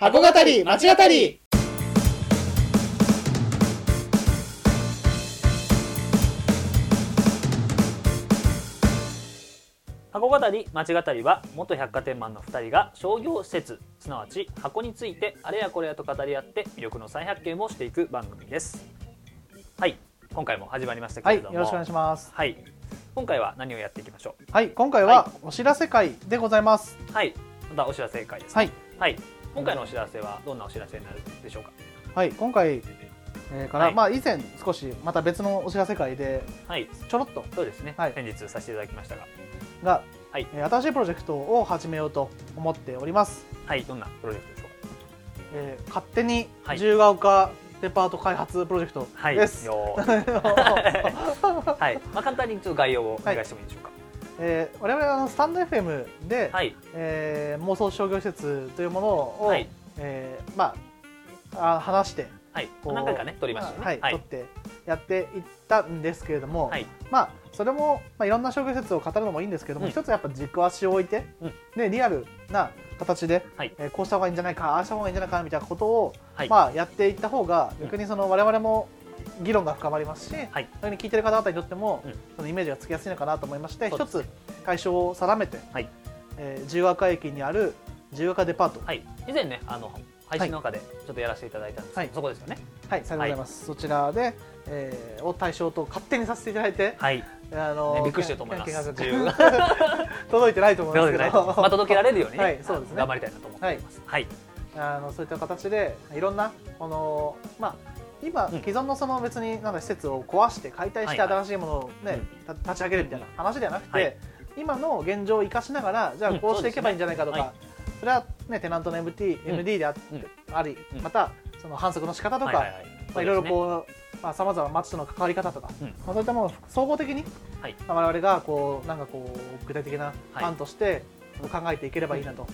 箱語り町語り。箱語り町語りは元百貨店マンの2人が商業施設すなわち箱についてあれやこれやと語り合って魅力の再発見をしていく番組です。はい今回も始まりましたけはい、れども。よろしくお願いします。はい。今回は何をやっていきましょはい、今回はお知らせ会でございます。うはいまたお知らせ会ですはい、はい今回のお知らせはどんなお知らせになるでしょうか？はい、今回、えーから、はい。まあ以前少しまた別のお知らせ会ではい。ちょろっとそうですね、はい。先日させていただきましたが。が、はい。えー新しいプロジェクトを始めようと思っております。はいどんなプロジェクトでしょうえー勝手にはい。自由が丘デパート開発プロジェクトかはい。です。よー。はい、まあ、簡単にちょっと概要をお願いしてもいいでしょうかえー我々はあのスタンド FM で、はい。えー妄想商業施設というものを、はい。えーまああ話してはい。何回かね撮りましたよね。はい、はい。撮ってやっていったんですけれども、はい。まあそれも、まあ、いろんな商業施設を語るのもいいんですけども、うん。一つやっぱ軸足を置いて、うん。でリアルな形で、はい。えーこうした方がいいんじゃないかああした方がいいんじゃないかみたいなことを、はい。まあ、やっていった方がうん逆にその我々も議論が深まりますし、はい。それに聞いてる方々にとっても、うん。そのイメージがつきやすいのかなと思いまして一つ対象を定めて、はい。えー自由が丘駅にある自由が丘デパート、はい、以前ねあの配信の中でちょっとやらせていただいたんですけど、はい。そこですよね。はい、さようございます、そちらで、えーを対象と勝手にさせていただいて、はい。あのねびっくりしてると思います。届いてないと思いますけど、まあ届けられるようにね、はいそうですね。頑張りたいなと思ってます。はい、あのそういった形でいろんなこのまあ今、うん。既存のその別になんか施設を壊して解体して新しいものをね、た立ち上げるみたいな話ではなくて、はい。今の現状を生かしながらじゃあうん。こうしていけばいいんじゃないかとか、それはねテナントの MT、うん。MD であ,、うん。あり、うん。またその反則の仕方とか、まあ、いろいろうこうまあさまざま街との関わり方とか、うん。まあ、そういったものを総合的に、はい。まあ、我々がこうなんかこう具体的な案として考えていければいいなと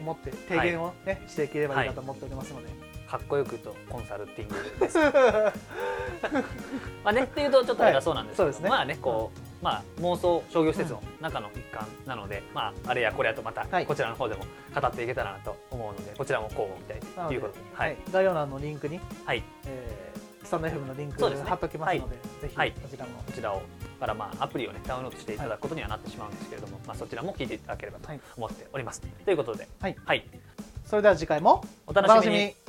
思って提言を、ねしていければいいなと思っておりますので、かっこよくとコンサルティングです まあねっていうとちょっと偉そうなんですけど、はいね。まあねこう、まあ妄想商業施設の中の一環なので、まああれやこれやとまたはい。こちらの方でも語っていけたらなと思うのでこちらもこうみたいということでははい。い、概要欄のリンクに、はい。えー、スタンド FM のリンクそうですね。貼っときますのでぜひはい。こちらも、こちらをからまあアプリをねダウンロードしていただくことにはなってしまうんですけれども、まあそちらも聞いていただければとはい思っております。ということで、はい。はい、それでは次回もお楽しみに。